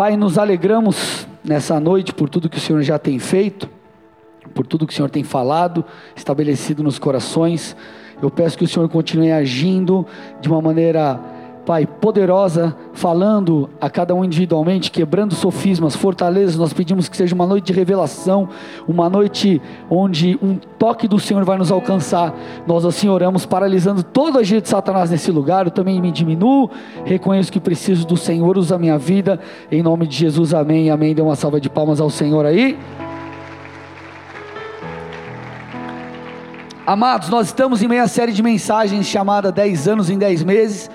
Pai, nos alegramos nessa noite por tudo que o Senhor já tem feito, por tudo que o Senhor tem falado, estabelecido nos corações. Eu peço que o Senhor continue agindo de uma maneira Pai, poderosa, falando a cada um individualmente, quebrando sofismas, fortalezas. Nós pedimos que seja uma noite de revelação, uma noite onde um toque do Senhor vai nos alcançar. Nós assim oramos, paralisando todo a agir de Satanás nesse lugar. Eu também me diminuo, reconheço que preciso do Senhor, usa a minha vida. Em nome de Jesus, amém. Amém. Dê uma salva de palmas ao Senhor aí. Amados, nós estamos em meia série de mensagens chamada 10 anos em 10 meses.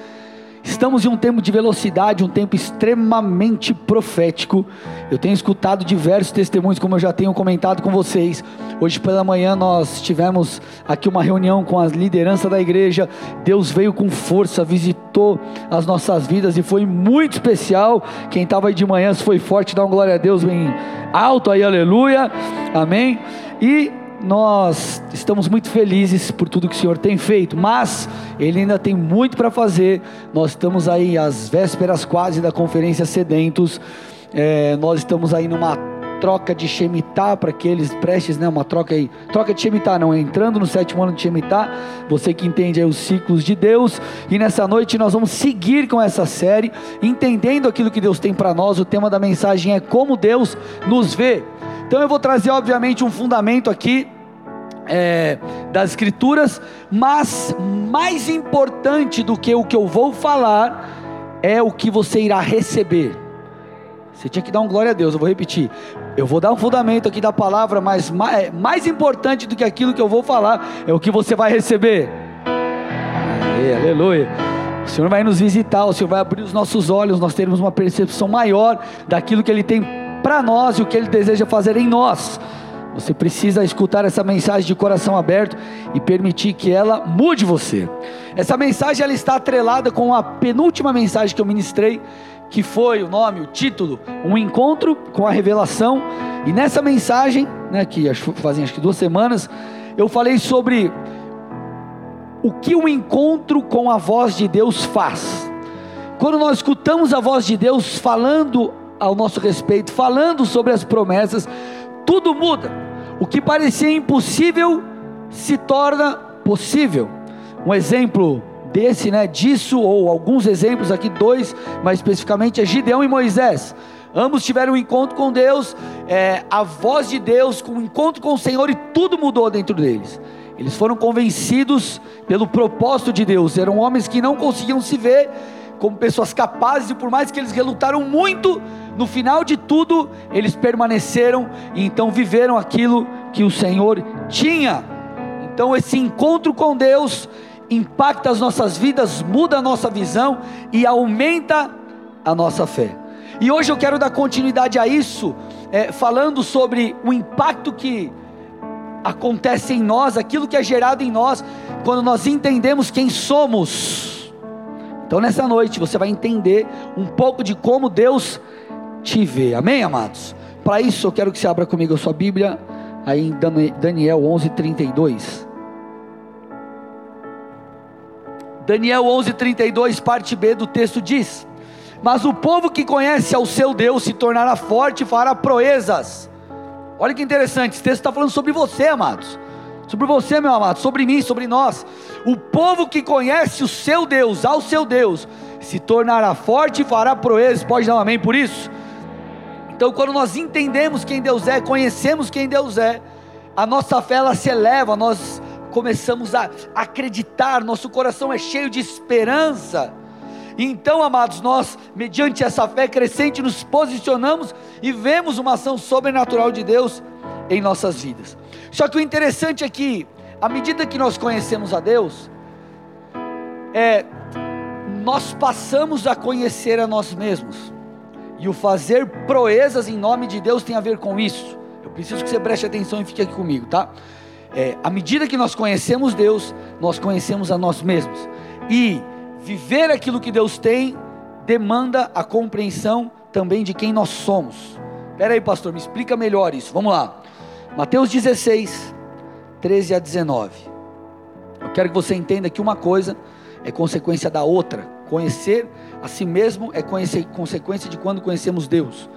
Estamos em um tempo de velocidade, um tempo extremamente profético. Eu tenho escutado diversos testemunhos, como eu já tenho comentado com vocês. Hoje pela manhã nós tivemos aqui uma reunião com a liderança da igreja. Deus veio com força, visitou as nossas vidas e foi muito especial. Quem estava aí de manhã, se foi forte, dá uma glória a Deus bem alto aí, aleluia. Amém. E nós estamos muito felizes por tudo que o Senhor tem feito, mas Ele ainda tem muito para fazer. Nós estamos aí às vésperas quase da conferência Sedentos. É, nós estamos aí numa troca de Shemitah para aqueles prestes, né? Uma troca aí, troca de Shemitah não, entrando no sétimo ano de Shemitah, você que entende aí os ciclos de Deus, e nessa noite nós vamos seguir com essa série, entendendo aquilo que Deus tem para nós, o tema da mensagem é como Deus nos vê, então eu vou trazer, obviamente, um fundamento aqui é, das Escrituras, mas mais importante do que o que eu vou falar é o que você irá receber. Você tinha que dar um glória a Deus, eu vou repetir. Eu vou dar um fundamento aqui da palavra, mas mais, é, mais importante do que aquilo que eu vou falar é o que você vai receber. aleluia. O Senhor vai nos visitar, o Senhor vai abrir os nossos olhos, nós teremos uma percepção maior daquilo que Ele tem para nós e o que Ele deseja fazer em nós. Você precisa escutar essa mensagem de coração aberto e permitir que ela mude você. Essa mensagem ela está atrelada com a penúltima mensagem que eu ministrei, que foi o nome, o título, um encontro com a revelação. E nessa mensagem, né, que fazem acho que duas semanas, eu falei sobre o que um encontro com a voz de Deus faz. Quando nós escutamos a voz de Deus falando ao nosso respeito, falando sobre as promessas, tudo muda. O que parecia impossível se torna possível. Um exemplo desse, né, disso, ou alguns exemplos aqui, dois, mais especificamente, é Gideão e Moisés. Ambos tiveram um encontro com Deus, é, a voz de Deus, com um encontro com o Senhor, e tudo mudou dentro deles. Eles foram convencidos pelo propósito de Deus. Eram homens que não conseguiam se ver como pessoas capazes, e por mais que eles relutaram muito, no final de tudo, eles permaneceram e então viveram aquilo que o Senhor tinha. Então, esse encontro com Deus impacta as nossas vidas, muda a nossa visão e aumenta a nossa fé. E hoje eu quero dar continuidade a isso, é, falando sobre o impacto que acontece em nós, aquilo que é gerado em nós, quando nós entendemos quem somos. Então, nessa noite, você vai entender um pouco de como Deus te vê. Amém, amados? Para isso, eu quero que você abra comigo a sua Bíblia, aí em Daniel 11:32. Daniel 11:32, parte B do texto diz: Mas o povo que conhece ao seu Deus se tornará forte e fará proezas. Olha que interessante, esse texto está falando sobre você, amados. Sobre você, meu amado, sobre mim, sobre nós. O povo que conhece o seu Deus, ao seu Deus, se tornará forte e fará proezas. Pode dar um amém por isso? Então, quando nós entendemos quem Deus é, conhecemos quem Deus é, a nossa fé ela se eleva, nós começamos a acreditar, nosso coração é cheio de esperança. Então, amados, nós, mediante essa fé crescente, nos posicionamos e vemos uma ação sobrenatural de Deus em nossas vidas. Só que o interessante é que, à medida que nós conhecemos a Deus, é, nós passamos a conhecer a nós mesmos. E o fazer proezas em nome de Deus tem a ver com isso. Eu preciso que você preste atenção e fique aqui comigo, tá? É, à medida que nós conhecemos Deus, nós conhecemos a nós mesmos. E viver aquilo que Deus tem demanda a compreensão também de quem nós somos. Espera aí, pastor, me explica melhor isso. Vamos lá. Mateus 16, 13 a 19. Eu quero que você entenda que uma coisa é consequência da outra. Conhecer a si mesmo é conhecer, consequência de quando conhecemos Deus.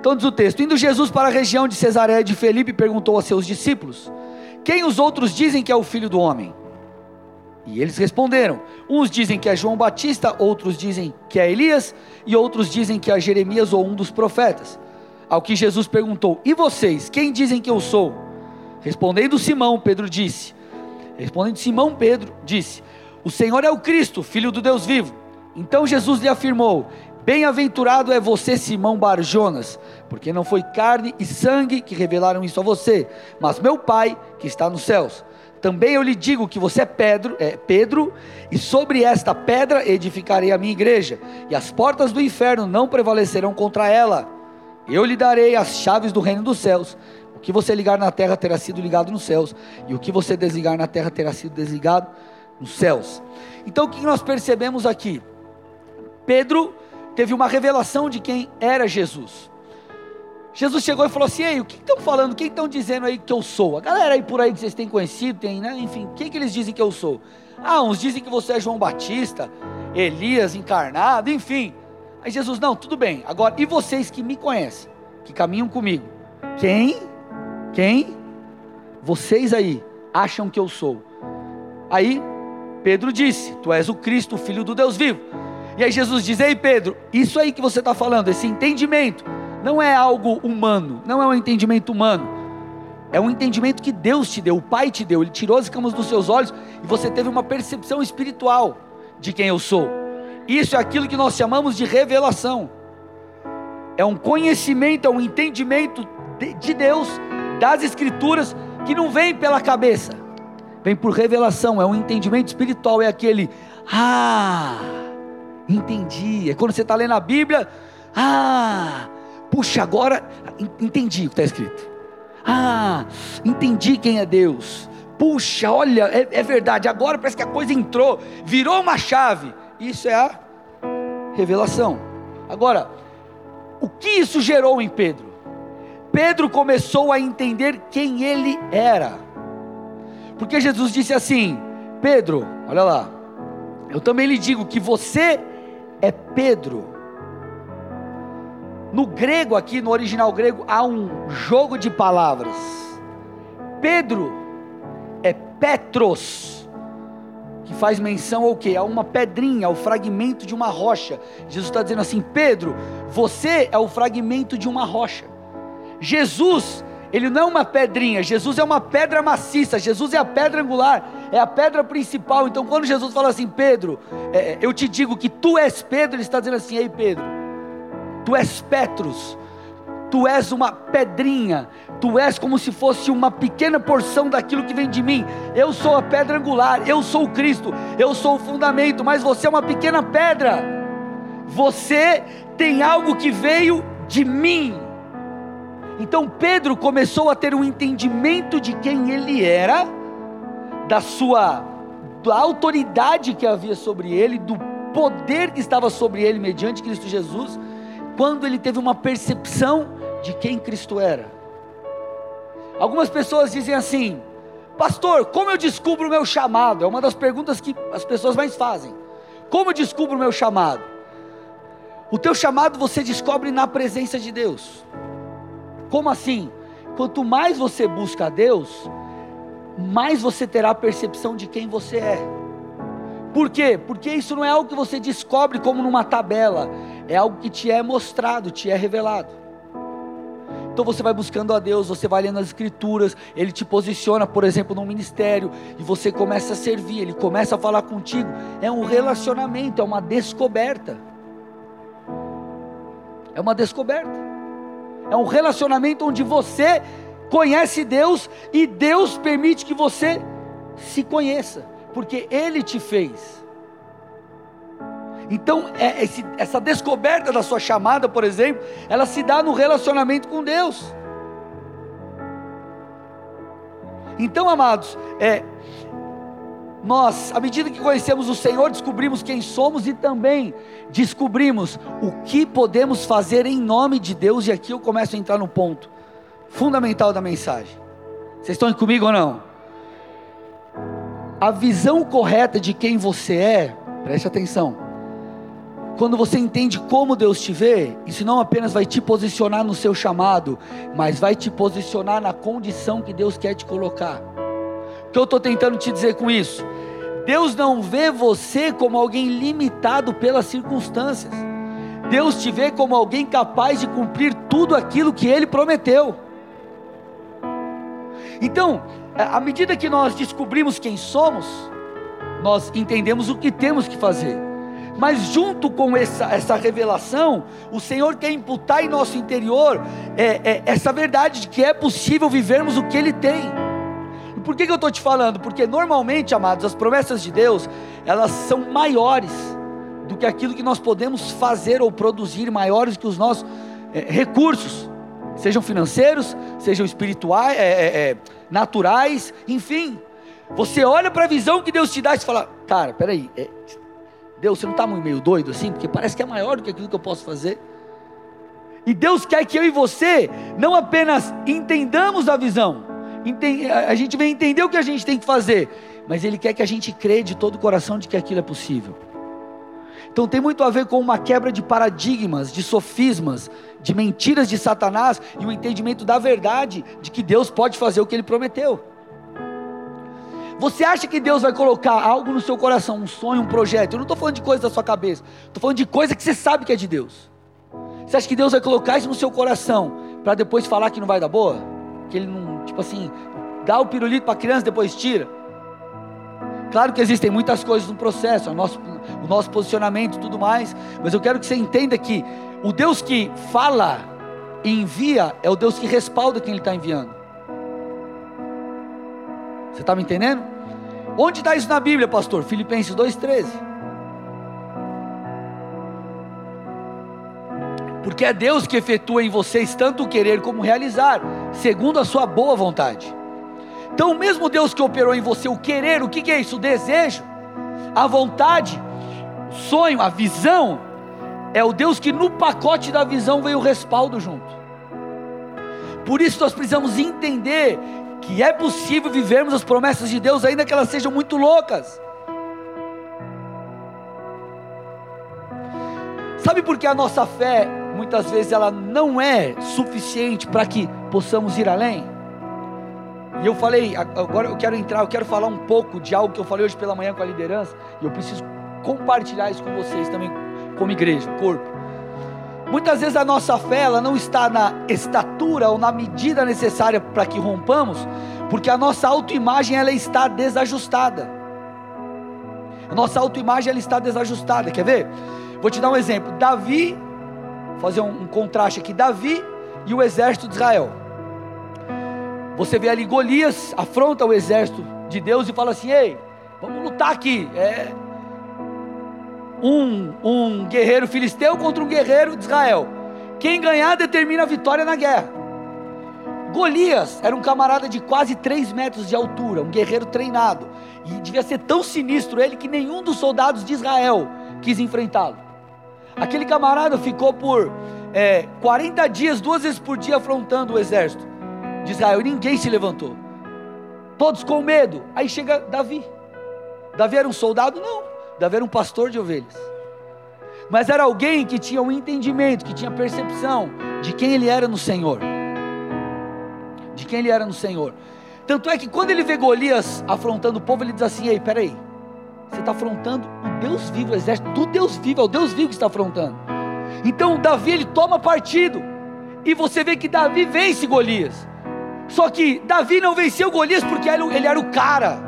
Então diz o texto: Indo Jesus para a região de Cesareia de Felipe, perguntou a seus discípulos: Quem os outros dizem que é o filho do homem? E eles responderam: Uns dizem que é João Batista, outros dizem que é Elias, e outros dizem que é Jeremias ou um dos profetas. Ao que Jesus perguntou: E vocês, quem dizem que eu sou? Respondendo Simão, Pedro disse: Respondendo Simão, Pedro disse: O Senhor é o Cristo, filho do Deus vivo. Então Jesus lhe afirmou: Bem-aventurado é você, Simão Barjonas, porque não foi carne e sangue que revelaram isso a você, mas meu Pai que está nos céus. Também eu lhe digo que você é Pedro, é Pedro, e sobre esta pedra edificarei a minha igreja, e as portas do inferno não prevalecerão contra ela. Eu lhe darei as chaves do reino dos céus. O que você ligar na terra terá sido ligado nos céus, e o que você desligar na terra terá sido desligado nos céus. Então o que nós percebemos aqui? Pedro teve uma revelação de quem era Jesus. Jesus chegou e falou assim: Ei, o que estão falando? Quem estão dizendo aí que eu sou? A galera aí por aí que vocês têm conhecido, tem, né? Enfim, quem que eles dizem que eu sou? Ah, uns dizem que você é João Batista, Elias encarnado, enfim. Aí Jesus, não, tudo bem. Agora, e vocês que me conhecem, que caminham comigo? Quem? Quem? Vocês aí acham que eu sou? Aí Pedro disse: Tu és o Cristo, o Filho do Deus vivo. E aí Jesus diz: Ei Pedro, isso aí que você está falando, esse entendimento não é algo humano, não é um entendimento humano. É um entendimento que Deus te deu, o Pai te deu. Ele tirou as camas dos seus olhos e você teve uma percepção espiritual de quem eu sou. Isso é aquilo que nós chamamos de revelação. É um conhecimento, é um entendimento de Deus, das Escrituras, que não vem pela cabeça, vem por revelação. É um entendimento espiritual. É aquele, ah, entendi. É quando você está lendo a Bíblia, ah, Puxa, agora entendi o que está escrito. Ah, entendi quem é Deus. Puxa, olha, é, é, verdade. Agora parece que a coisa entrou, virou uma chave. Isso é a revelação. Agora, o que isso gerou em Pedro? Pedro começou a entender quem ele era. Porque Jesus disse assim: Pedro, olha lá, eu também lhe digo que você é Pedro no grego aqui, no original grego, há um jogo de palavras. Pedro é Petros, que faz menção ao que? A uma pedrinha, ao fragmento de uma rocha. Jesus está dizendo assim: Pedro, você é o fragmento de uma rocha. Jesus, ele não é uma pedrinha, Jesus é uma pedra maciça, Jesus é a pedra angular, é a pedra principal. Então, quando Jesus fala assim, Pedro, é, eu te digo que tu és Pedro, ele está dizendo assim: Ei, Pedro tu és Petrus, tu és uma pedrinha, tu és como se fosse uma pequena porção daquilo que vem de mim. Eu sou a pedra angular, eu sou o Cristo, eu sou o fundamento, mas você é uma pequena pedra. Você tem algo que veio de mim. Então Pedro começou a ter um entendimento de quem ele era, da sua da autoridade que havia sobre ele, do poder que estava sobre ele mediante Cristo Jesus quando ele teve uma percepção de quem Cristo era. Algumas pessoas dizem assim: Pastor, como eu descubro o meu chamado? É uma das perguntas que as pessoas mais fazem. Como eu descubro o meu chamado? O teu chamado você descobre na presença de Deus. Como assim? Quanto mais você busca a Deus, mais você terá a percepção de quem você é. Por quê? Porque isso não é algo que você descobre como numa tabela, é algo que te é mostrado, te é revelado. Então você vai buscando a Deus, você vai lendo as Escrituras, Ele te posiciona, por exemplo, num ministério, e você começa a servir, Ele começa a falar contigo. É um relacionamento, é uma descoberta. É uma descoberta. É um relacionamento onde você conhece Deus e Deus permite que você se conheça, porque Ele te fez. Então, é, esse, essa descoberta da sua chamada, por exemplo, ela se dá no relacionamento com Deus. Então, amados, é, nós, à medida que conhecemos o Senhor, descobrimos quem somos e também descobrimos o que podemos fazer em nome de Deus, e aqui eu começo a entrar no ponto fundamental da mensagem. Vocês estão comigo ou não? A visão correta de quem você é, preste atenção quando você entende como Deus te vê, isso não apenas vai te posicionar no seu chamado, mas vai te posicionar na condição que Deus quer te colocar. O que eu estou tentando te dizer com isso? Deus não vê você como alguém limitado pelas circunstâncias. Deus te vê como alguém capaz de cumprir tudo aquilo que Ele prometeu. Então, à medida que nós descobrimos quem somos, nós entendemos o que temos que fazer. Mas junto com essa, essa revelação, o Senhor quer imputar em nosso interior é, é, essa verdade de que é possível vivermos o que Ele tem. E por que, que eu estou te falando? Porque normalmente, amados, as promessas de Deus, elas são maiores do que aquilo que nós podemos fazer ou produzir, maiores que os nossos é, recursos, sejam financeiros, sejam espirituais, é, é, é naturais, enfim. Você olha para a visão que Deus te dá e fala, cara, peraí, é, Deus, você não está meio doido assim? Porque parece que é maior do que aquilo que eu posso fazer. E Deus quer que eu e você não apenas entendamos a visão, a gente vem entender o que a gente tem que fazer, mas Ele quer que a gente crê de todo o coração de que aquilo é possível. Então tem muito a ver com uma quebra de paradigmas, de sofismas, de mentiras de Satanás e o entendimento da verdade de que Deus pode fazer o que Ele prometeu. Você acha que Deus vai colocar algo no seu coração, um sonho, um projeto? Eu não estou falando de coisa da sua cabeça, estou falando de coisa que você sabe que é de Deus. Você acha que Deus vai colocar isso no seu coração para depois falar que não vai dar boa? Que Ele não, tipo assim, dá o pirulito para a criança depois tira? Claro que existem muitas coisas no processo, o nosso, o nosso posicionamento e tudo mais, mas eu quero que você entenda que o Deus que fala e envia é o Deus que respalda quem Ele está enviando. Você está me entendendo? Onde está isso na Bíblia, pastor? Filipenses 2,13. Porque é Deus que efetua em vocês tanto o querer como o realizar, segundo a sua boa vontade. Então, o mesmo Deus que operou em você o querer, o que, que é isso? O desejo, a vontade, o sonho, a visão, é o Deus que no pacote da visão veio o respaldo junto. Por isso nós precisamos entender que é possível vivermos as promessas de Deus, ainda que elas sejam muito loucas. Sabe por que a nossa fé, muitas vezes, ela não é suficiente para que possamos ir além? E eu falei, agora eu quero entrar, eu quero falar um pouco de algo que eu falei hoje pela manhã com a liderança, e eu preciso compartilhar isso com vocês também, como igreja, corpo. Muitas vezes a nossa fé ela não está na estatura ou na medida necessária para que rompamos, porque a nossa autoimagem ela está desajustada. A nossa autoimagem ela está desajustada. Quer ver? Vou te dar um exemplo. Davi, fazer um, um contraste aqui. Davi e o exército de Israel. Você vê ali Golias afronta o exército de Deus e fala assim: Ei, vamos lutar aqui. É, um, um guerreiro filisteu contra um guerreiro de Israel. Quem ganhar determina a vitória na guerra. Golias era um camarada de quase 3 metros de altura, um guerreiro treinado. E devia ser tão sinistro ele que nenhum dos soldados de Israel quis enfrentá-lo. Aquele camarada ficou por é, 40 dias, duas vezes por dia, afrontando o exército de Israel. E ninguém se levantou. Todos com medo. Aí chega Davi. Davi era um soldado? Não. Davi era um pastor de ovelhas. Mas era alguém que tinha um entendimento, que tinha percepção de quem ele era no Senhor. De quem ele era no Senhor. Tanto é que quando ele vê Golias afrontando o povo, ele diz assim: Ei, peraí, você está afrontando o Deus vivo, o exército do Deus vivo, é o Deus vivo que está afrontando. Então Davi ele toma partido, e você vê que Davi vence Golias. Só que Davi não venceu Golias porque ele era o cara,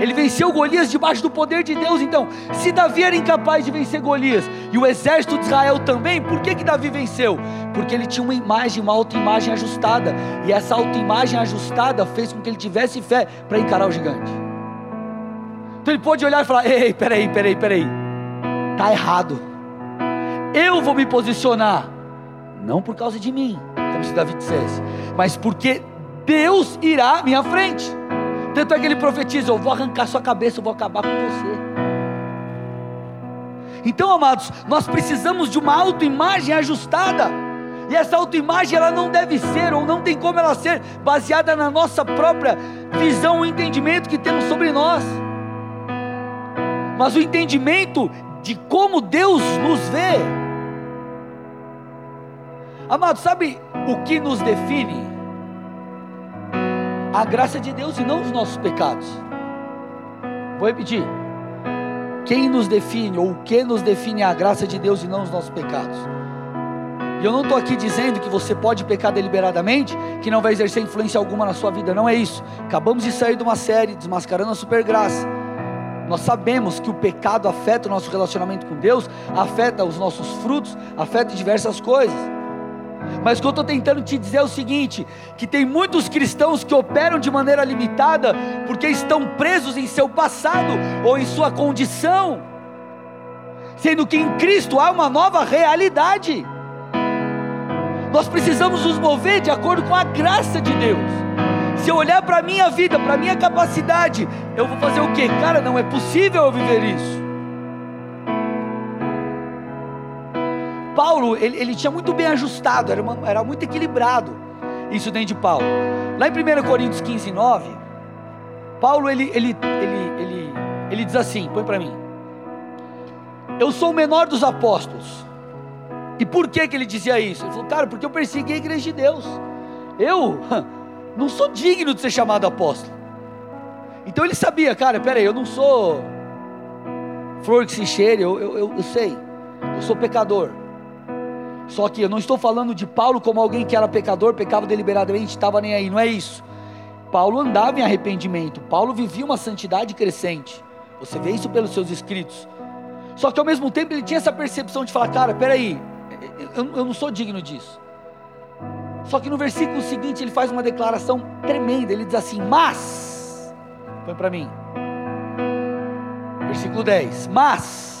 ele venceu Golias debaixo do poder de Deus. Então, se Davi era incapaz de vencer Golias e o exército de Israel também, por que, que Davi venceu? Porque ele tinha uma imagem, uma autoimagem ajustada. E essa autoimagem ajustada fez com que ele tivesse fé para encarar o gigante. Então ele pôde olhar e falar: Ei, peraí, peraí, peraí. Está errado. Eu vou me posicionar. Não por causa de mim, como se Davi dissesse, mas porque Deus irá à minha frente. Tanto é que ele profetiza: Eu vou arrancar sua cabeça, eu vou acabar com você. Então, amados, nós precisamos de uma autoimagem ajustada. E essa autoimagem ela não deve ser, ou não tem como ela ser, baseada na nossa própria visão, o entendimento que temos sobre nós. Mas o entendimento de como Deus nos vê. Amado, sabe o que nos define? A graça de Deus e não os nossos pecados. Vou repetir. Quem nos define ou o que nos define é a graça de Deus e não os nossos pecados. E eu não estou aqui dizendo que você pode pecar deliberadamente, que não vai exercer influência alguma na sua vida, não é isso. Acabamos de sair de uma série desmascarando a supergraça. Nós sabemos que o pecado afeta o nosso relacionamento com Deus, afeta os nossos frutos, afeta diversas coisas. Mas o que eu estou tentando te dizer é o seguinte: que tem muitos cristãos que operam de maneira limitada porque estão presos em seu passado ou em sua condição, sendo que em Cristo há uma nova realidade. Nós precisamos nos mover de acordo com a graça de Deus. Se eu olhar para a minha vida, para a minha capacidade, eu vou fazer o que? Cara, não é possível eu viver isso. Paulo, ele, ele tinha muito bem ajustado, era, uma, era muito equilibrado isso dentro de Paulo. Lá em 1 Coríntios 15, 9, Paulo ele, ele, ele, ele, ele diz assim: põe para mim. Eu sou o menor dos apóstolos. E por que, que ele dizia isso? Ele falou, cara, porque eu persegui a igreja de Deus. Eu não sou digno de ser chamado apóstolo. Então ele sabia, cara, peraí, eu não sou flor que se cheire, eu, eu, eu, eu sei, eu sou pecador. Só que eu não estou falando de Paulo como alguém que era pecador, pecava deliberadamente, estava nem aí, não é isso. Paulo andava em arrependimento, Paulo vivia uma santidade crescente. Você vê isso pelos seus escritos. Só que ao mesmo tempo ele tinha essa percepção de falar: cara, peraí, eu, eu não sou digno disso. Só que no versículo seguinte ele faz uma declaração tremenda. Ele diz assim: Mas, põe para mim, versículo 10: Mas,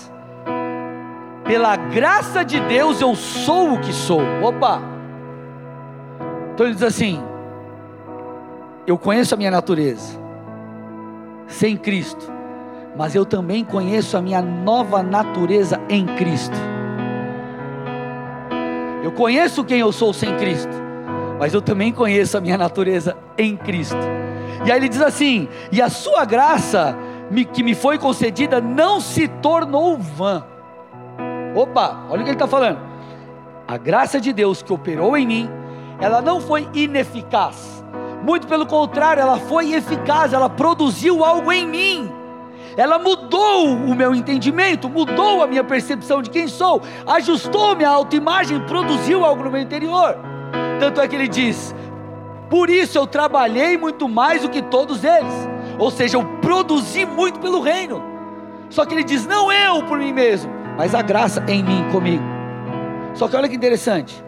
pela graça de Deus eu sou o que sou. Opa! Então ele diz assim: Eu conheço a minha natureza, sem Cristo, mas eu também conheço a minha nova natureza em Cristo. Eu conheço quem eu sou sem Cristo, mas eu também conheço a minha natureza em Cristo. E aí ele diz assim: E a sua graça que me foi concedida não se tornou vã Opa, olha o que ele está falando. A graça de Deus que operou em mim, ela não foi ineficaz. Muito pelo contrário, ela foi eficaz, ela produziu algo em mim. Ela mudou o meu entendimento, mudou a minha percepção de quem sou, ajustou minha autoimagem, produziu algo no meu interior. Tanto é que ele diz: Por isso eu trabalhei muito mais do que todos eles. Ou seja, eu produzi muito pelo reino. Só que ele diz: Não eu por mim mesmo, mas a graça em mim, comigo. Só que olha que interessante.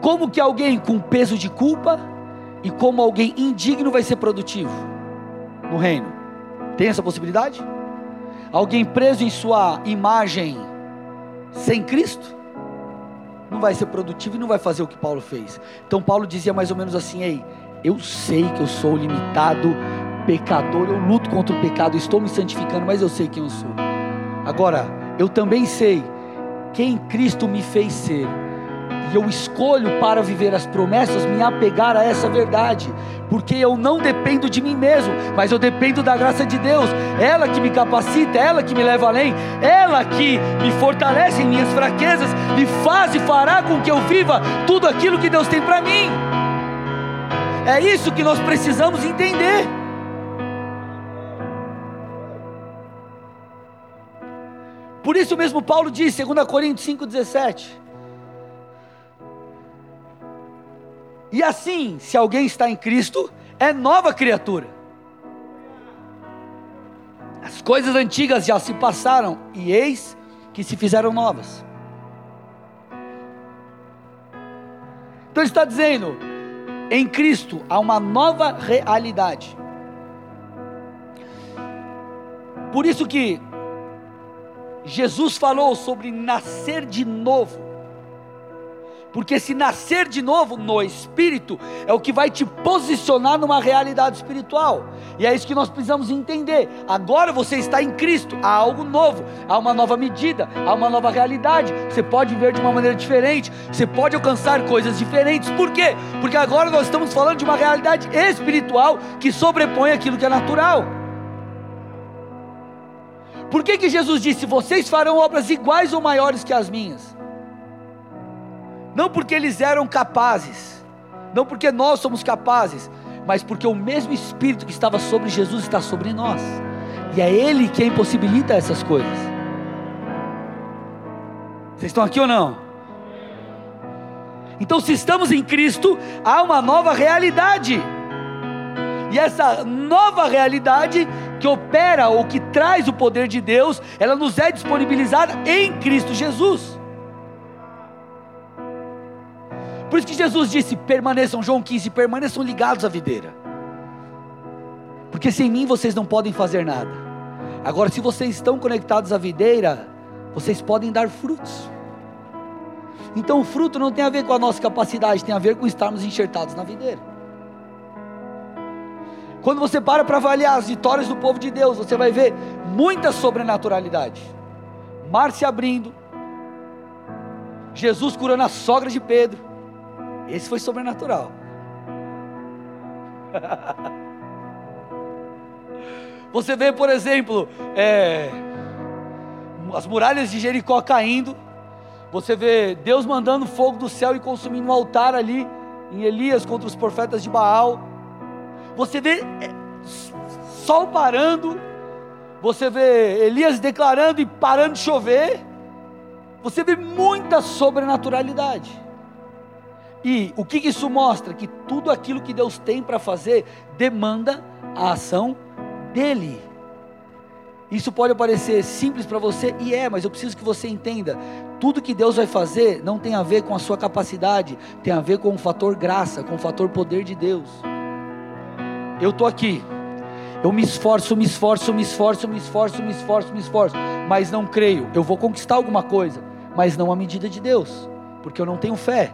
Como que alguém com peso de culpa e como alguém indigno vai ser produtivo no reino? Tem essa possibilidade? Alguém preso em sua imagem sem Cristo não vai ser produtivo e não vai fazer o que Paulo fez. Então Paulo dizia mais ou menos assim: "Ei, eu sei que eu sou limitado, pecador, eu luto contra o pecado, estou me santificando, mas eu sei quem eu sou. Agora, eu também sei quem Cristo me fez ser. E eu escolho para viver as promessas me apegar a essa verdade, porque eu não dependo de mim mesmo, mas eu dependo da graça de Deus. Ela que me capacita, ela que me leva além, ela que me fortalece em minhas fraquezas e faz e fará com que eu viva tudo aquilo que Deus tem para mim. É isso que nós precisamos entender. Por isso mesmo Paulo diz, 2 Coríntios 5,17. E assim, se alguém está em Cristo, é nova criatura. As coisas antigas já se passaram, e eis que se fizeram novas. Então ele está dizendo: em Cristo há uma nova realidade. Por isso que Jesus falou sobre nascer de novo. Porque se nascer de novo no espírito é o que vai te posicionar numa realidade espiritual. E é isso que nós precisamos entender. Agora você está em Cristo, há algo novo, há uma nova medida, há uma nova realidade. Você pode ver de uma maneira diferente, você pode alcançar coisas diferentes. Por quê? Porque agora nós estamos falando de uma realidade espiritual que sobrepõe aquilo que é natural. Por que, que Jesus disse: Vocês farão obras iguais ou maiores que as minhas? Não porque eles eram capazes, não porque nós somos capazes, mas porque o mesmo Espírito que estava sobre Jesus está sobre nós, e é Ele quem possibilita essas coisas. Vocês estão aqui ou não? Então, se estamos em Cristo, há uma nova realidade. E essa nova realidade que opera ou que traz o poder de Deus, ela nos é disponibilizada em Cristo Jesus. Por isso que Jesus disse: permaneçam, João 15, permaneçam ligados à videira. Porque sem mim vocês não podem fazer nada. Agora, se vocês estão conectados à videira, vocês podem dar frutos. Então o fruto não tem a ver com a nossa capacidade, tem a ver com estarmos enxertados na videira. Quando você para para avaliar as vitórias do povo de Deus, você vai ver muita sobrenaturalidade. Mar se abrindo, Jesus curando a sogra de Pedro. Esse foi sobrenatural. Você vê, por exemplo, é, as muralhas de Jericó caindo, você vê Deus mandando fogo do céu e consumindo um altar ali em Elias contra os profetas de Baal. Você vê é, sol parando. Você vê Elias declarando e parando de chover. Você vê muita sobrenaturalidade. E o que isso mostra? Que tudo aquilo que Deus tem para fazer demanda a ação dEle. Isso pode parecer simples para você, e é, mas eu preciso que você entenda: tudo que Deus vai fazer não tem a ver com a sua capacidade, tem a ver com o fator graça, com o fator poder de Deus. Eu estou aqui, eu me esforço, me esforço, me esforço, me esforço, me esforço, me esforço, mas não creio. Eu vou conquistar alguma coisa, mas não à medida de Deus, porque eu não tenho fé.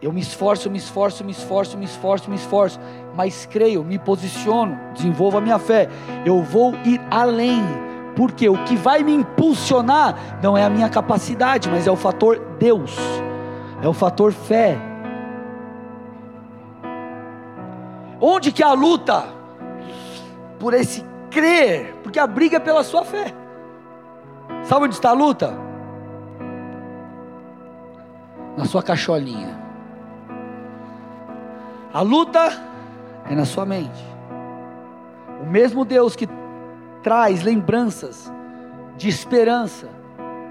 Eu me esforço, me esforço, me esforço, me esforço, me esforço, mas creio, me posiciono, desenvolvo a minha fé. Eu vou ir além, porque o que vai me impulsionar não é a minha capacidade, mas é o fator Deus, é o fator fé. Onde que é a luta? Por esse crer, porque a briga é pela sua fé. Sabe onde está a luta? Na sua cacholinha. A luta é na sua mente. O mesmo Deus que traz lembranças de esperança,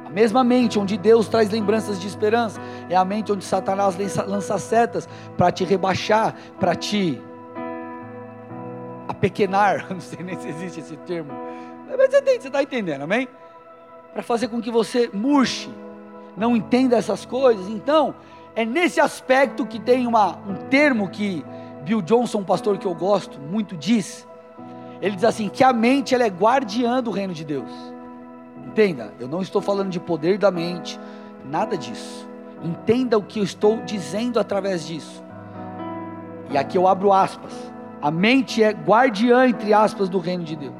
a mesma mente onde Deus traz lembranças de esperança, é a mente onde Satanás lança setas para te rebaixar, para te apequenar, não sei nem se existe esse termo, mas você está entendendo, amém? Para fazer com que você murche, não entenda essas coisas, então, é nesse aspecto que tem uma, um termo que Bill Johnson, um pastor que eu gosto muito, diz. Ele diz assim: que a mente ela é guardiã do reino de Deus. Entenda, eu não estou falando de poder da mente, nada disso. Entenda o que eu estou dizendo através disso. E aqui eu abro aspas. A mente é guardiã, entre aspas, do reino de Deus.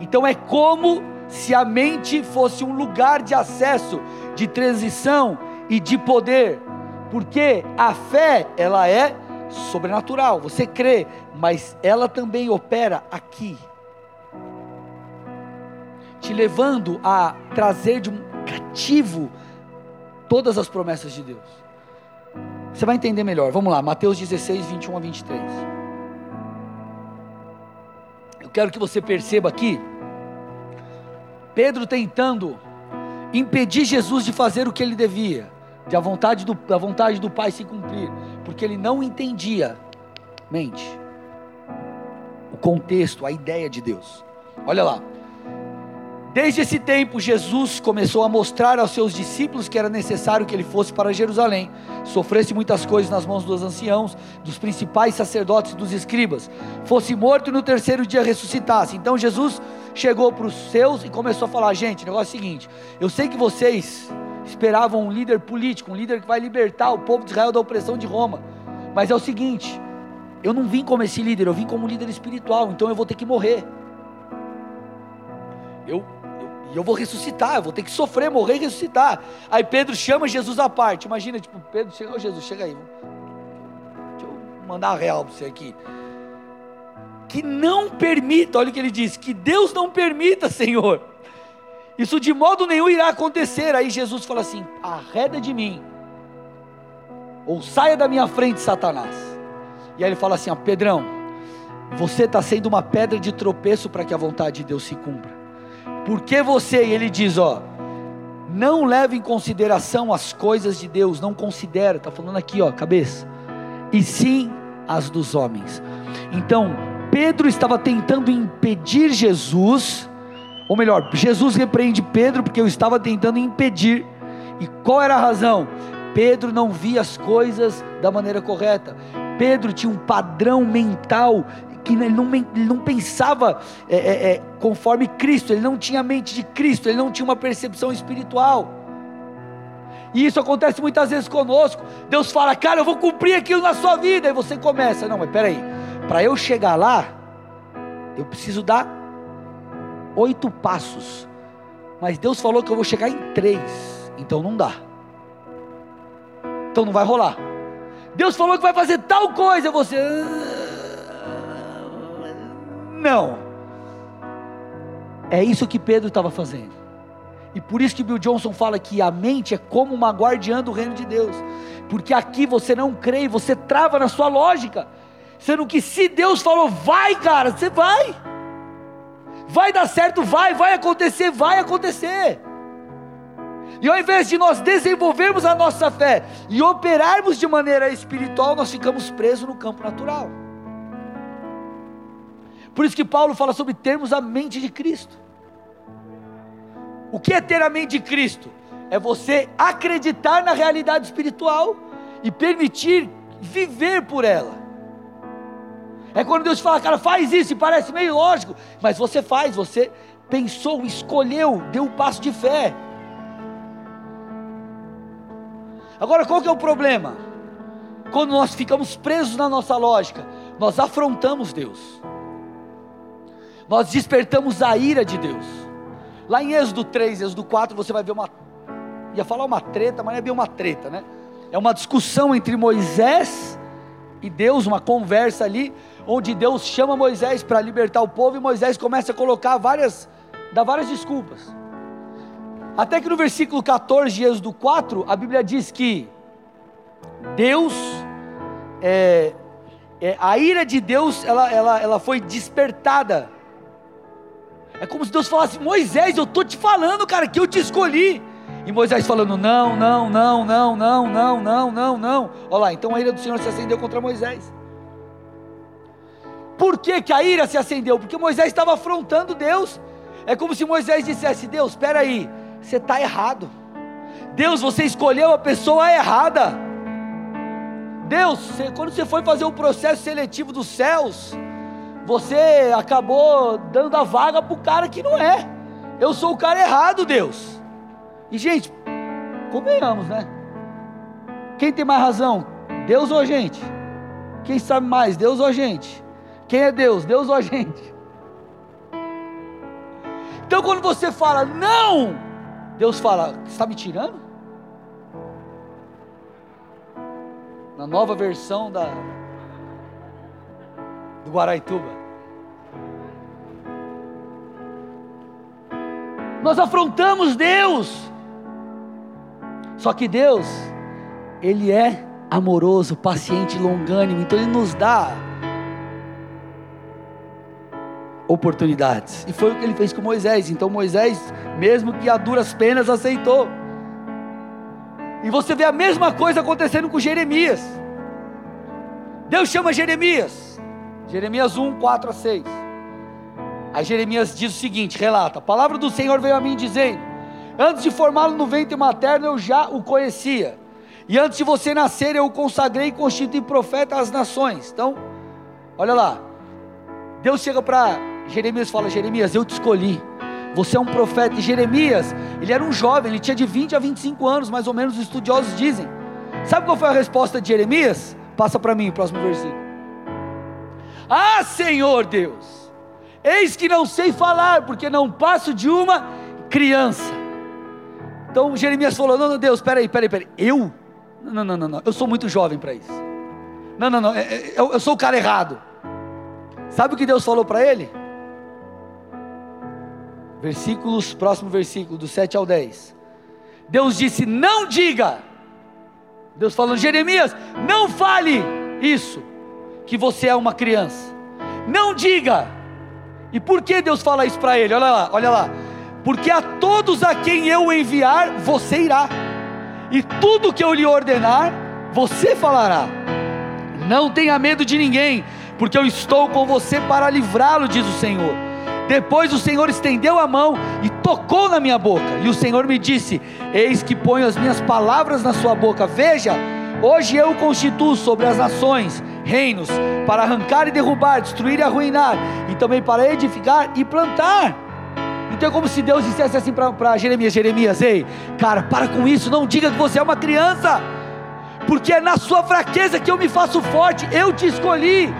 Então é como se a mente fosse um lugar de acesso, de transição e de poder porque a fé, ela é sobrenatural, você crê, mas ela também opera aqui, te levando a trazer de um cativo todas as promessas de Deus. Você vai entender melhor. Vamos lá, Mateus 16, 21 a 23. Quero que você perceba aqui, Pedro tentando impedir Jesus de fazer o que ele devia de a vontade do, da vontade do Pai se cumprir, porque ele não entendia, mente, o contexto, a ideia de Deus. Olha lá. Desde esse tempo, Jesus começou a mostrar aos seus discípulos que era necessário que ele fosse para Jerusalém, sofresse muitas coisas nas mãos dos anciãos, dos principais sacerdotes e dos escribas, fosse morto e no terceiro dia ressuscitasse. Então Jesus chegou para os seus e começou a falar: gente, o negócio é o seguinte, eu sei que vocês esperavam um líder político, um líder que vai libertar o povo de Israel da opressão de Roma. Mas é o seguinte, eu não vim como esse líder, eu vim como líder espiritual, então eu vou ter que morrer. Eu, eu, vou ressuscitar, eu vou ter que sofrer, morrer e ressuscitar. Aí Pedro chama Jesus à parte. Imagina, tipo, Pedro chega, oh, Jesus, chega aí. Deixa eu mandar a real para você aqui. que não permita, olha o que ele diz, que Deus não permita, Senhor. Isso de modo nenhum irá acontecer. Aí Jesus fala assim: arreda de mim, ou saia da minha frente, Satanás. E aí ele fala assim: ó, Pedrão, você está sendo uma pedra de tropeço para que a vontade de Deus se cumpra. Porque você, e ele diz: ó, não leve em consideração as coisas de Deus, não considera, está falando aqui, ó, cabeça, e sim as dos homens. Então, Pedro estava tentando impedir Jesus, ou melhor, Jesus repreende Pedro porque eu estava tentando impedir. E qual era a razão? Pedro não via as coisas da maneira correta. Pedro tinha um padrão mental que ele não, ele não pensava é, é, é, conforme Cristo, ele não tinha a mente de Cristo, ele não tinha uma percepção espiritual. E isso acontece muitas vezes conosco. Deus fala, cara, eu vou cumprir aquilo na sua vida. E você começa, não, mas peraí, para eu chegar lá, eu preciso dar oito passos. Mas Deus falou que eu vou chegar em três, então não dá. Então não vai rolar. Deus falou que vai fazer tal coisa, você. Não. É isso que Pedro estava fazendo. E por isso que Bill Johnson fala que a mente é como uma guardiã do reino de Deus. Porque aqui você não crê, você trava na sua lógica. Sendo que se Deus falou, vai, cara, você vai. Vai dar certo, vai, vai acontecer, vai acontecer. E ao invés de nós desenvolvermos a nossa fé e operarmos de maneira espiritual, nós ficamos presos no campo natural. Por isso que Paulo fala sobre termos a mente de Cristo. O que é ter a mente de Cristo? É você acreditar na realidade espiritual e permitir viver por ela. É quando Deus fala, cara, faz isso, e parece meio lógico, mas você faz, você pensou, escolheu, deu um passo de fé. Agora qual que é o problema? Quando nós ficamos presos na nossa lógica, nós afrontamos Deus nós despertamos a ira de Deus. Lá em Êxodo 3, Êxodo 4, você vai ver uma. ia falar uma treta, mas não é bem uma treta, né? É uma discussão entre Moisés e Deus, uma conversa ali, onde Deus chama Moisés para libertar o povo e Moisés começa a colocar várias, dá várias desculpas. Até que no versículo 14 de Êxodo 4, a Bíblia diz que Deus, é, é, a ira de Deus, ela, ela, ela foi despertada é como se Deus falasse: Moisés, eu estou te falando, cara, que eu te escolhi. E Moisés falando: Não, não, não, não, não, não, não, não, não. Olha lá, então a ira do Senhor se acendeu contra Moisés. Por que, que a ira se acendeu? Porque Moisés estava afrontando Deus. É como se Moisés dissesse: Deus, espera aí, você está errado. Deus, você escolheu a pessoa errada. Deus, quando você foi fazer o processo seletivo dos céus, você acabou dando a vaga para o cara que não é. Eu sou o cara errado, Deus. E gente, convenhamos, né? Quem tem mais razão? Deus ou a gente? Quem sabe mais? Deus ou a gente? Quem é Deus? Deus ou a gente? Então quando você fala não, Deus fala, você está me tirando? Na nova versão da, do Guaraituba. Nós afrontamos Deus. Só que Deus, Ele é amoroso, paciente, longânimo, então Ele nos dá oportunidades. E foi o que Ele fez com Moisés. Então Moisés, mesmo que a duras penas, aceitou. E você vê a mesma coisa acontecendo com Jeremias. Deus chama Jeremias. Jeremias 1, 4 a 6. Aí Jeremias diz o seguinte: relata: A palavra do Senhor veio a mim dizendo: Antes de formá-lo no ventre materno, eu já o conhecia. E antes de você nascer, eu o consagrei e constituí profeta às nações. Então, olha lá. Deus chega para Jeremias e fala: Jeremias, eu te escolhi. Você é um profeta. E Jeremias, ele era um jovem, ele tinha de 20 a 25 anos, mais ou menos, os estudiosos dizem. Sabe qual foi a resposta de Jeremias? Passa para mim o próximo versículo. Ah, Senhor Deus, eis que não sei falar, porque não passo de uma criança. Então Jeremias falou: Não, não, Deus, peraí, peraí, peraí, eu? Não, não, não, não, eu sou muito jovem para isso. Não, não, não, é, é, eu, eu sou o cara errado. Sabe o que Deus falou para ele? Versículos, próximo versículo, do 7 ao 10. Deus disse: Não diga. Deus falando, Jeremias, não fale isso, que você é uma criança. Não diga. E por que Deus fala isso para ele? Olha lá, olha lá. Porque a todos a quem eu enviar, você irá. E tudo que eu lhe ordenar, você falará. Não tenha medo de ninguém, porque eu estou com você para livrá-lo, diz o Senhor. Depois o Senhor estendeu a mão e tocou na minha boca, e o Senhor me disse: Eis que ponho as minhas palavras na sua boca. Veja, hoje eu constituo sobre as nações reinos para arrancar e derrubar, destruir e arruinar, e também para edificar e plantar. Então é como se Deus dissesse assim para Jeremias: Jeremias, ei, cara, para com isso, não diga que você é uma criança, porque é na sua fraqueza que eu me faço forte, eu te escolhi.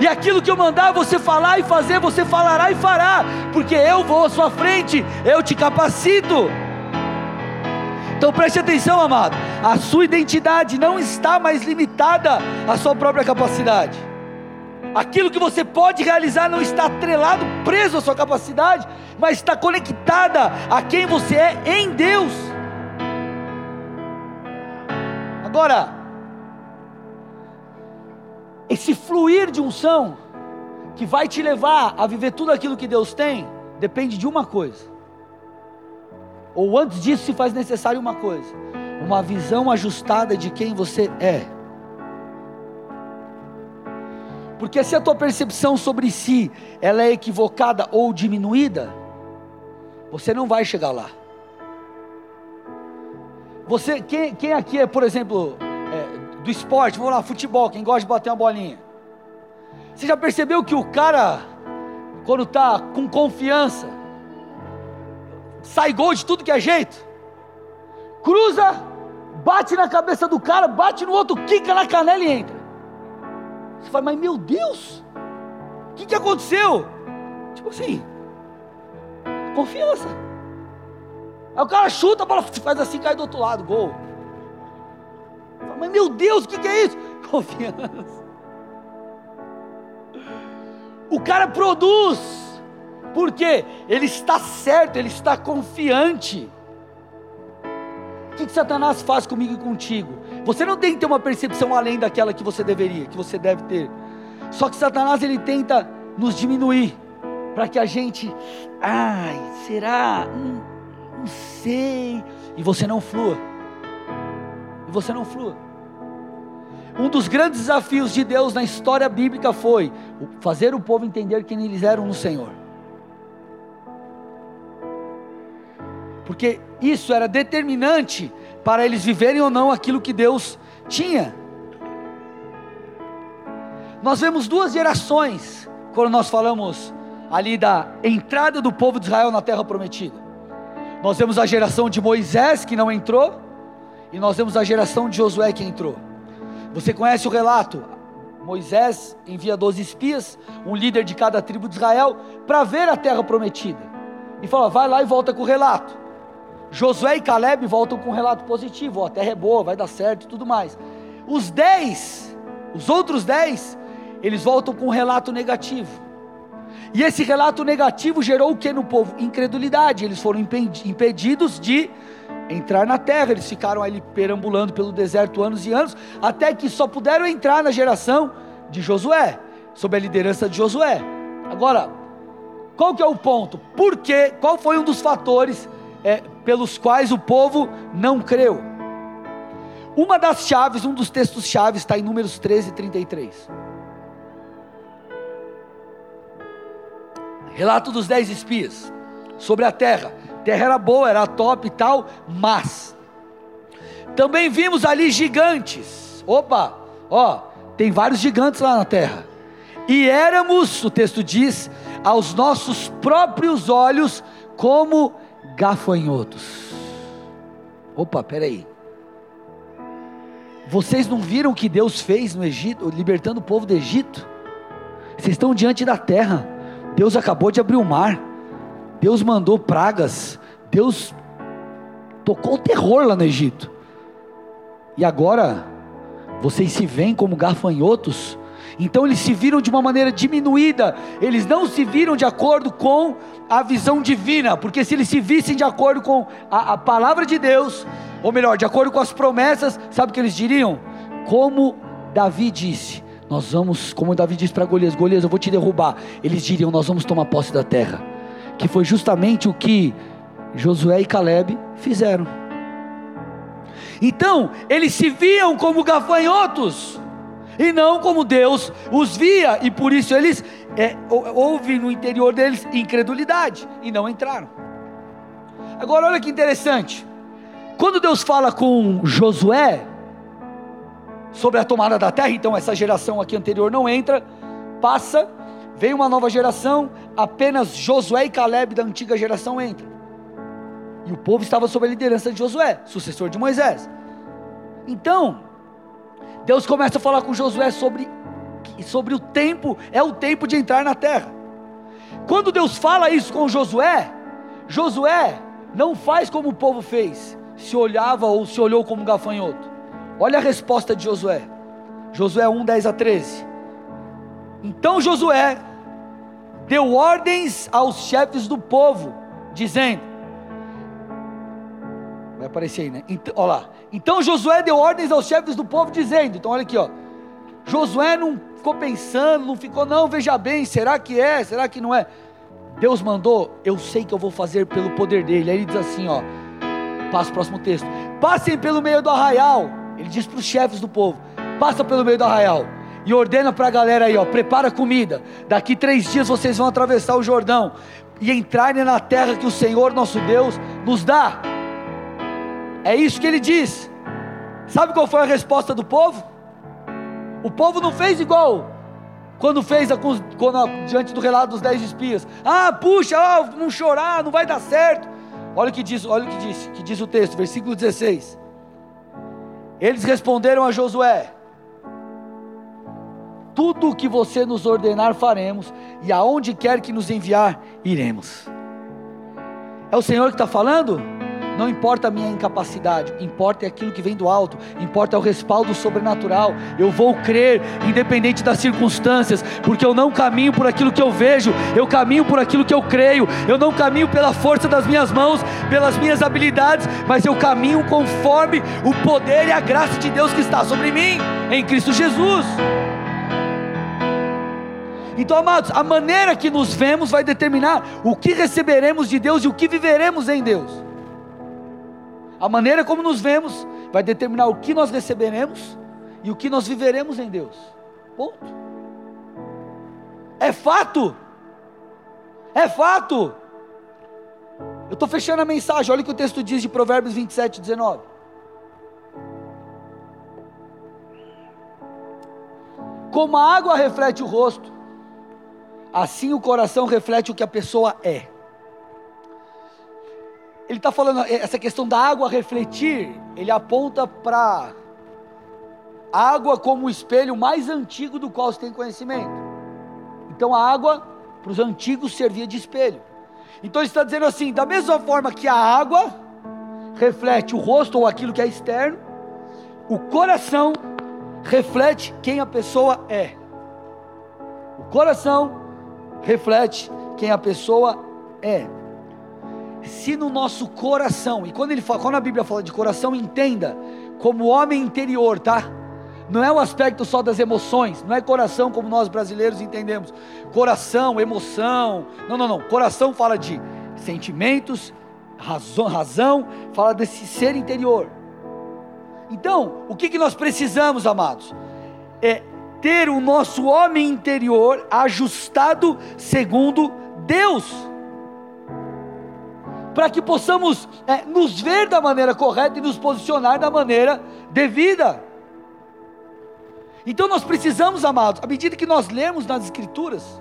E aquilo que eu mandar você falar e fazer, você falará e fará, porque eu vou à sua frente, eu te capacito. Então preste atenção, amado. A sua identidade não está mais limitada à sua própria capacidade. Aquilo que você pode realizar não está atrelado, preso à sua capacidade, mas está conectada a quem você é em Deus. Agora, esse fluir de unção que vai te levar a viver tudo aquilo que Deus tem, depende de uma coisa. Ou antes disso se faz necessário uma coisa: uma visão ajustada de quem você é. Porque se a tua percepção sobre si ela é equivocada ou diminuída, você não vai chegar lá. Você, quem, quem aqui é, por exemplo, do esporte, vamos lá, futebol, quem gosta de bater uma bolinha. Você já percebeu que o cara, quando está com confiança, sai gol de tudo que é jeito? Cruza, bate na cabeça do cara, bate no outro, quica na canela e entra. Você fala, mas meu Deus, o que, que aconteceu? Tipo assim, confiança. Aí o cara chuta, a bola faz assim, cai do outro lado, gol. Mas meu Deus, o que, que é isso? Confiança. O cara produz, porque ele está certo, ele está confiante. O que, que Satanás faz comigo e contigo? Você não tem que ter uma percepção além daquela que você deveria, que você deve ter. Só que Satanás ele tenta nos diminuir, para que a gente, ai, será? Hum, não sei. E você não flua. E você não flua. Um dos grandes desafios de Deus na história bíblica foi fazer o povo entender quem eles eram no Senhor. Porque isso era determinante para eles viverem ou não aquilo que Deus tinha. Nós vemos duas gerações quando nós falamos ali da entrada do povo de Israel na terra prometida. Nós vemos a geração de Moisés que não entrou, e nós vemos a geração de Josué que entrou. Você conhece o relato? Moisés envia 12 espias, um líder de cada tribo de Israel, para ver a terra prometida. E fala: vai lá e volta com o relato. Josué e Caleb voltam com um relato positivo: ó, a terra é boa, vai dar certo e tudo mais. Os dez, os outros dez, eles voltam com um relato negativo. E esse relato negativo gerou o que no povo? Incredulidade. Eles foram impedidos de entrar na terra. Eles ficaram ali perambulando pelo deserto anos e anos, até que só puderam entrar na geração de Josué, sob a liderança de Josué. Agora, qual que é o ponto? Por quê? Qual foi um dos fatores é, pelos quais o povo não creu? Uma das chaves, um dos textos chaves está em Números 13 e 33. Relato dos dez espias sobre a terra terra era boa, era top e tal, mas também vimos ali gigantes. Opa, ó, tem vários gigantes lá na terra. E éramos, o texto diz, aos nossos próprios olhos como gafanhotos. Opa, peraí. Vocês não viram o que Deus fez no Egito, libertando o povo do Egito? Vocês estão diante da terra. Deus acabou de abrir o mar. Deus mandou pragas, Deus tocou o terror lá no Egito. E agora, vocês se veem como gafanhotos, Então eles se viram de uma maneira diminuída, eles não se viram de acordo com a visão divina, porque se eles se vissem de acordo com a, a palavra de Deus, ou melhor, de acordo com as promessas, sabe o que eles diriam? Como Davi disse: Nós vamos, como Davi disse para Golias: Golias, eu vou te derrubar. Eles diriam: Nós vamos tomar posse da terra, que foi justamente o que Josué e Caleb fizeram. Então, eles se viam como gafanhotos, e não como Deus os via, e por isso eles é, houve no interior deles incredulidade e não entraram. Agora, olha que interessante, quando Deus fala com Josué sobre a tomada da terra, então essa geração aqui anterior não entra, passa, vem uma nova geração, apenas Josué e Caleb da antiga geração entram. E o povo estava sob a liderança de Josué, sucessor de Moisés. Então, Deus começa a falar com Josué sobre, sobre o tempo, é o tempo de entrar na terra. Quando Deus fala isso com Josué, Josué não faz como o povo fez, se olhava ou se olhou como um gafanhoto. Olha a resposta de Josué. Josué 1, 10 a 13. Então Josué deu ordens aos chefes do povo, dizendo: Vai aparecer aí, né? Então, olha lá. Então Josué deu ordens aos chefes do povo, dizendo: Então, olha aqui, ó. Josué não ficou pensando, não ficou, não, veja bem, será que é, será que não é? Deus mandou, eu sei que eu vou fazer pelo poder dele. Aí ele diz assim, ó. Passa o próximo texto. Passem pelo meio do arraial. Ele diz para os chefes do povo: passa pelo meio do arraial. E ordena para a galera aí, ó, prepara comida. Daqui três dias vocês vão atravessar o Jordão e entrarem na terra que o Senhor nosso Deus nos dá. É isso que ele diz. Sabe qual foi a resposta do povo? O povo não fez igual quando fez a, quando, diante do relato dos dez espias. Ah, puxa, oh, não chorar, não vai dar certo. Olha o que diz, olha o que diz, que diz o texto, versículo 16. Eles responderam a Josué: Tudo o que você nos ordenar faremos, e aonde quer que nos enviar, iremos. É o Senhor que está falando? Não importa a minha incapacidade, importa é aquilo que vem do alto, importa o respaldo sobrenatural. Eu vou crer, independente das circunstâncias, porque eu não caminho por aquilo que eu vejo, eu caminho por aquilo que eu creio. Eu não caminho pela força das minhas mãos, pelas minhas habilidades, mas eu caminho conforme o poder e a graça de Deus que está sobre mim, em Cristo Jesus. Então, amados, a maneira que nos vemos vai determinar o que receberemos de Deus e o que viveremos em Deus. A maneira como nos vemos vai determinar o que nós receberemos e o que nós viveremos em Deus. Ponto. É fato. É fato. Eu estou fechando a mensagem. Olha o que o texto diz de Provérbios 27, 19. Como a água reflete o rosto, assim o coração reflete o que a pessoa é ele está falando, essa questão da água refletir, ele aponta para a água como o espelho mais antigo do qual se tem conhecimento. Então a água, para os antigos, servia de espelho. Então ele está dizendo assim: da mesma forma que a água reflete o rosto ou aquilo que é externo, o coração reflete quem a pessoa é. O coração reflete quem a pessoa é se no nosso coração, e quando ele fala, quando a Bíblia fala de coração, entenda como homem interior, tá? Não é o aspecto só das emoções, não é coração como nós brasileiros entendemos. Coração, emoção. Não, não, não. Coração fala de sentimentos, razão, razão fala desse ser interior. Então, o que, que nós precisamos, amados? É ter o nosso homem interior ajustado segundo Deus para que possamos é, nos ver da maneira correta e nos posicionar da maneira devida. Então nós precisamos, amados, à medida que nós lemos nas Escrituras,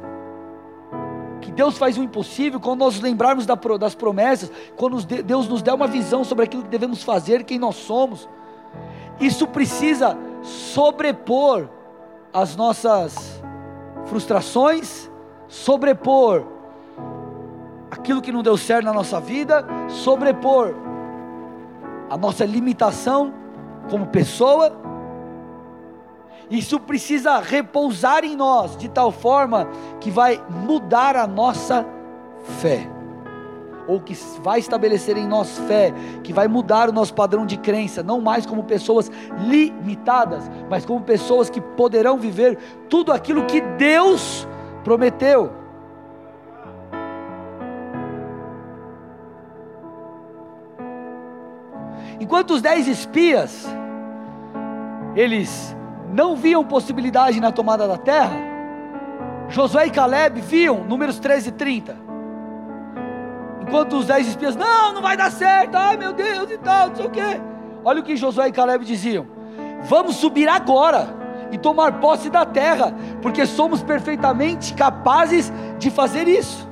que Deus faz o impossível, quando nós lembrarmos das promessas, quando Deus nos der uma visão sobre aquilo que devemos fazer, quem nós somos, isso precisa sobrepor as nossas frustrações, sobrepor aquilo que não deu certo na nossa vida, sobrepor a nossa limitação como pessoa Isso precisa repousar em nós de tal forma que vai mudar a nossa fé. Ou que vai estabelecer em nós fé, que vai mudar o nosso padrão de crença, não mais como pessoas limitadas, mas como pessoas que poderão viver tudo aquilo que Deus prometeu. Enquanto os dez espias, eles não viam possibilidade na tomada da terra, Josué e Caleb viam, números 13 e 30. Enquanto os dez espias, não, não vai dar certo, ai meu Deus e tal, não sei o que. Olha o que Josué e Caleb diziam: vamos subir agora e tomar posse da terra, porque somos perfeitamente capazes de fazer isso.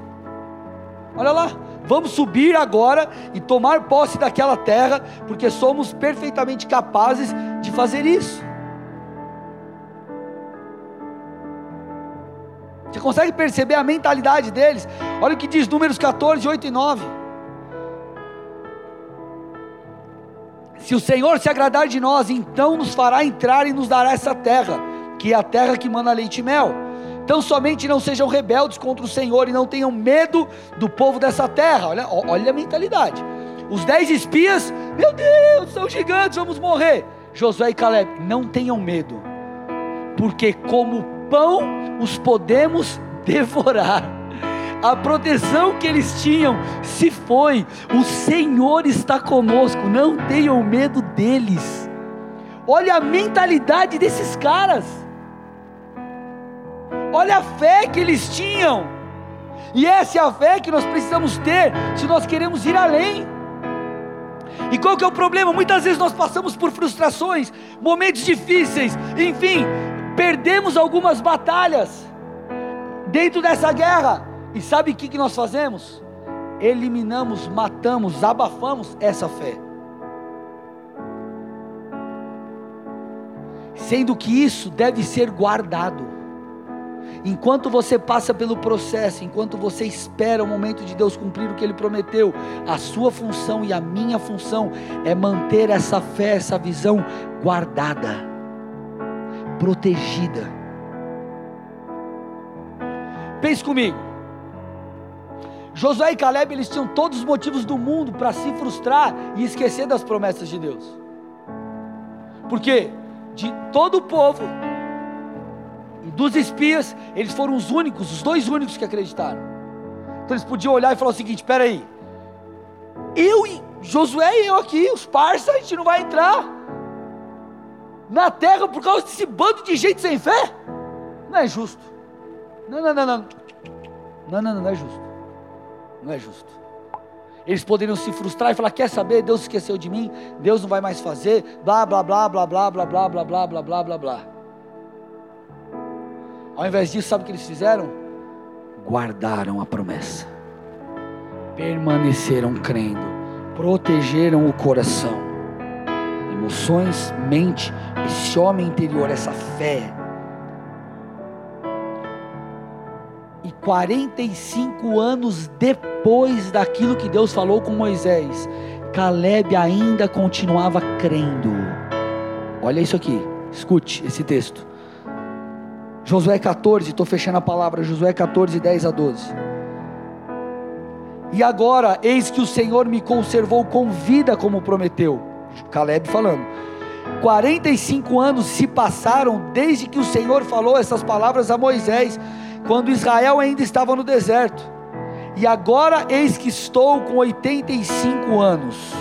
Olha lá, Vamos subir agora e tomar posse daquela terra, porque somos perfeitamente capazes de fazer isso. Você consegue perceber a mentalidade deles? Olha o que diz Números 14, 8 e 9. Se o Senhor se agradar de nós, então nos fará entrar e nos dará essa terra, que é a terra que manda leite e mel então somente não sejam rebeldes contra o Senhor e não tenham medo do povo dessa terra. Olha, olha a mentalidade. Os dez espias, meu Deus, são gigantes, vamos morrer. Josué e Caleb, não tenham medo, porque como pão os podemos devorar. A proteção que eles tinham se foi. O Senhor está conosco. Não tenham medo deles. Olha a mentalidade desses caras. Olha a fé que eles tinham. E essa é a fé que nós precisamos ter se nós queremos ir além. E qual que é o problema? Muitas vezes nós passamos por frustrações, momentos difíceis, enfim, perdemos algumas batalhas dentro dessa guerra. E sabe o que, que nós fazemos? Eliminamos, matamos, abafamos essa fé. Sendo que isso deve ser guardado. Enquanto você passa pelo processo, enquanto você espera o momento de Deus cumprir o que Ele prometeu, a sua função e a minha função é manter essa fé, essa visão guardada, protegida. Pense comigo. Josué e Caleb, eles tinham todos os motivos do mundo para se frustrar e esquecer das promessas de Deus. Porque de todo o povo, dos espias, eles foram os únicos, os dois únicos que acreditaram. Então eles podiam olhar e falar o seguinte: espera aí, eu e Josué e eu aqui, os parceiros, a gente não vai entrar na terra por causa desse bando de gente sem fé? Não é justo. Não, não, não, não. Não, não, não, não é justo. Não é justo. Eles poderiam se frustrar e falar: quer saber? Deus esqueceu de mim, Deus não vai mais fazer, blá blá blá blá blá blá blá blá blá blá blá blá blá. Ao invés disso, sabe o que eles fizeram? Guardaram a promessa, permaneceram crendo, protegeram o coração, emoções, mente, esse homem interior, essa fé. E 45 anos depois daquilo que Deus falou com Moisés, Caleb ainda continuava crendo. Olha isso aqui, escute esse texto. Josué 14, estou fechando a palavra, Josué 14, 10 a 12. E agora, eis que o Senhor me conservou com vida, como prometeu. Caleb falando. 45 anos se passaram desde que o Senhor falou essas palavras a Moisés, quando Israel ainda estava no deserto. E agora, eis que estou com 85 anos.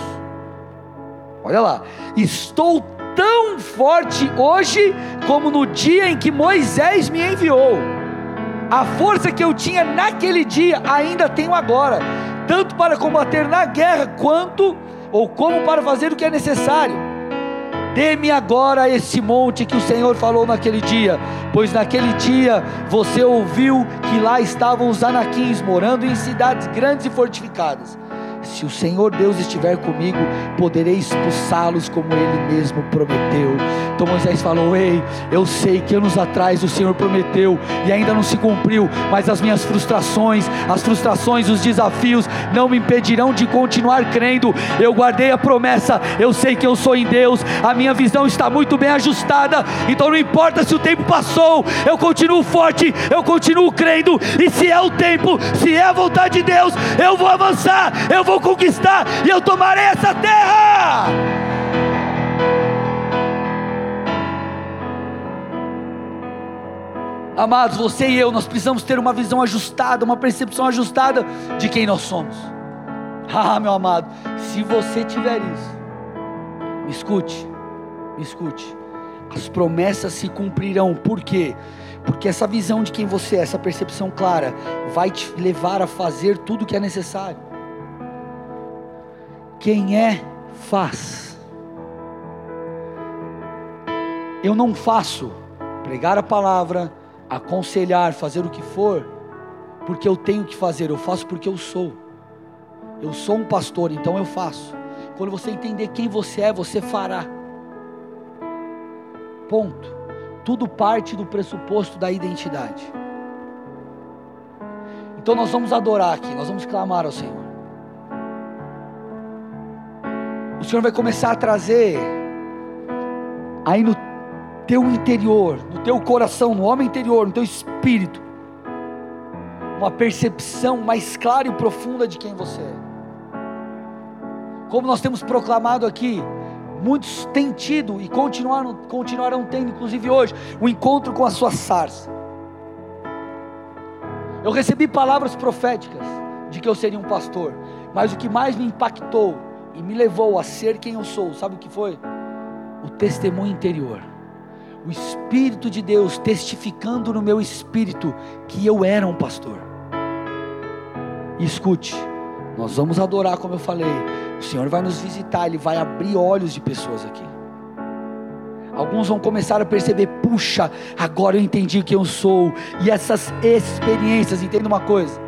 Olha lá, estou tão forte hoje como no dia em que Moisés me enviou. A força que eu tinha naquele dia ainda tenho agora, tanto para combater na guerra quanto ou como para fazer o que é necessário. Dê-me agora esse monte que o Senhor falou naquele dia, pois naquele dia você ouviu que lá estavam os anaquins morando em cidades grandes e fortificadas. Se o Senhor Deus estiver comigo, poderei expulsá-los como ele mesmo prometeu. Então Moisés falou: Ei, eu sei que anos atrás o Senhor prometeu e ainda não se cumpriu, mas as minhas frustrações, as frustrações, os desafios não me impedirão de continuar crendo. Eu guardei a promessa, eu sei que eu sou em Deus, a minha visão está muito bem ajustada, então não importa se o tempo passou, eu continuo forte, eu continuo crendo, e se é o tempo, se é a vontade de Deus, eu vou avançar, eu vou conquistar e eu tomarei essa terra. Amados, você e eu, nós precisamos ter uma visão ajustada, uma percepção ajustada de quem nós somos. Ah, meu amado, se você tiver isso, me escute, me escute. As promessas se cumprirão, por quê? Porque essa visão de quem você é, essa percepção clara, vai te levar a fazer tudo o que é necessário. Quem é, faz. Eu não faço pregar a palavra, aconselhar, fazer o que for, porque eu tenho que fazer, eu faço porque eu sou. Eu sou um pastor, então eu faço. Quando você entender quem você é, você fará. Ponto. Tudo parte do pressuposto da identidade. Então nós vamos adorar aqui, nós vamos clamar ao Senhor. Senhor vai começar a trazer aí no teu interior, no teu coração, no homem interior, no teu espírito, uma percepção mais clara e profunda de quem você é. Como nós temos proclamado aqui, muitos têm tido e continuaram, continuarão tendo, inclusive hoje, o um encontro com a sua sarça. Eu recebi palavras proféticas de que eu seria um pastor, mas o que mais me impactou e me levou a ser quem eu sou, sabe o que foi? O testemunho interior o Espírito de Deus testificando no meu espírito que eu era um pastor. E escute, nós vamos adorar, como eu falei. O Senhor vai nos visitar, Ele vai abrir olhos de pessoas aqui. Alguns vão começar a perceber: puxa, agora eu entendi quem eu sou. E essas experiências, entenda uma coisa: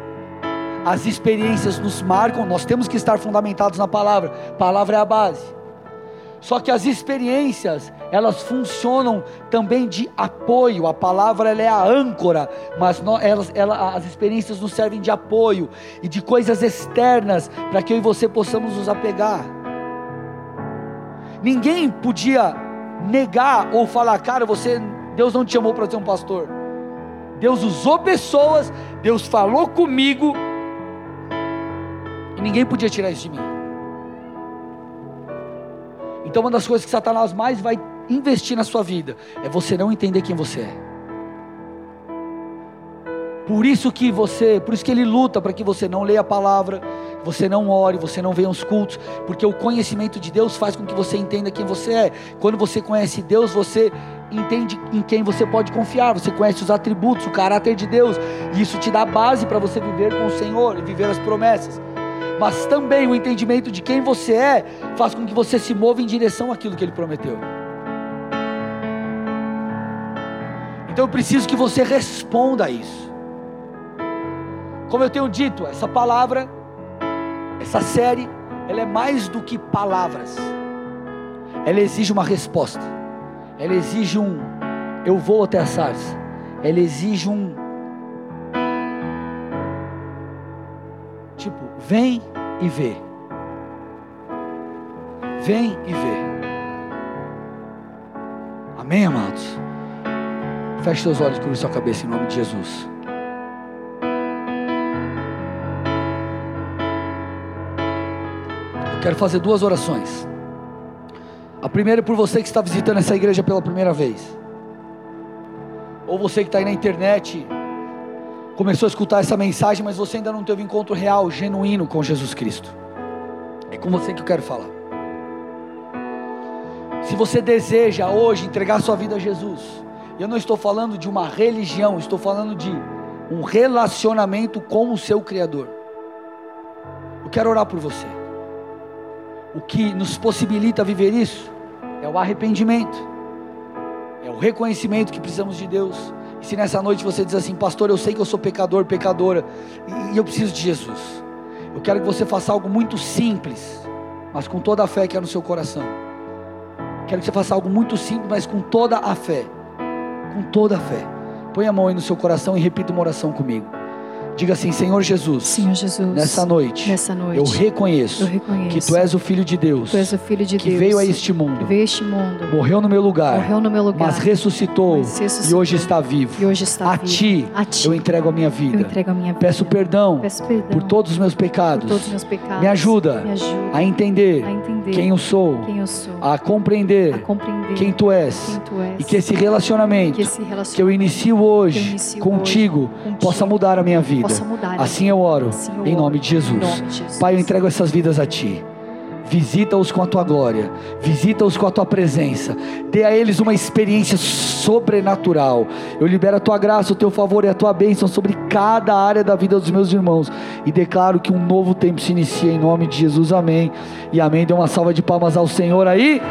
as experiências nos marcam, nós temos que estar fundamentados na palavra, palavra é a base. Só que as experiências, elas funcionam também de apoio. A palavra ela é a âncora, mas nós, elas, ela, as experiências nos servem de apoio e de coisas externas para que eu e você possamos nos apegar. Ninguém podia negar ou falar, cara, você, Deus não te chamou para ser um pastor. Deus usou pessoas, Deus falou comigo e ninguém podia tirar isso de mim. Então, uma das coisas que Satanás mais vai investir na sua vida é você não entender quem você é. Por isso que você, por isso que ele luta para que você não leia a palavra, você não ore, você não venha aos cultos, porque o conhecimento de Deus faz com que você entenda quem você é. Quando você conhece Deus, você entende em quem você pode confiar, você conhece os atributos, o caráter de Deus, e isso te dá base para você viver com o Senhor e viver as promessas mas também o entendimento de quem você é faz com que você se mova em direção àquilo que Ele prometeu. Então eu preciso que você responda a isso. Como eu tenho dito, essa palavra, essa série, ela é mais do que palavras. Ela exige uma resposta. Ela exige um eu vou até a sarça. Ela exige um vem e vê. Vem e vê. Amém, amados? Feche seus olhos, cubra sua cabeça em nome de Jesus. Eu quero fazer duas orações. A primeira é por você que está visitando essa igreja pela primeira vez. Ou você que está aí na internet começou a escutar essa mensagem, mas você ainda não teve um encontro real, genuíno com Jesus Cristo. É com você que eu quero falar. Se você deseja hoje entregar sua vida a Jesus, eu não estou falando de uma religião, estou falando de um relacionamento com o seu Criador. Eu quero orar por você. O que nos possibilita viver isso é o arrependimento, é o reconhecimento que precisamos de Deus e se nessa noite você diz assim, pastor, eu sei que eu sou pecador, pecadora, e eu preciso de Jesus. Eu quero que você faça algo muito simples, mas com toda a fé que é no seu coração. Quero que você faça algo muito simples, mas com toda a fé. Com toda a fé. Põe a mão aí no seu coração e repita uma oração comigo. Diga assim: Senhor Jesus, Senhor Jesus, nessa noite, nessa noite eu reconheço, eu reconheço que Tu és o Filho de Deus, Tu és o Filho de que Deus veio a este mundo, que veio a este mundo, morreu no meu lugar, morreu no meu lugar, mas ressuscitou, mas ressuscitou, e hoje está vivo. e hoje está a vivo. Ti, a ti eu entrego a minha vida. eu entrego a minha vida. Peço perdão, Peço perdão por todos os meus por pecados. todos os meus pecados. Me ajuda Me ajuda a entender a entender quem eu sou, quem eu sou, a compreender a compreender quem Tu és, quem tu és e que esse relacionamento que esse que eu relacionamento inicio que eu hoje inicio contigo hoje contigo possa mudar a minha vida. Possa mudar Assim eu oro, Assim eu em oro, nome de Jesus. em nome de Jesus. Pai, eu entrego essas vidas a Ti. Visita-os com a tua glória, visita-os com a tua presença, dê a eles uma experiência sobrenatural. Eu libero a tua graça, o teu favor e a tua bênção sobre cada área da vida dos meus irmãos e declaro que um novo tempo se inicia em nome de Jesus. Amém. E amém. Dê uma salva de palmas ao Senhor aí.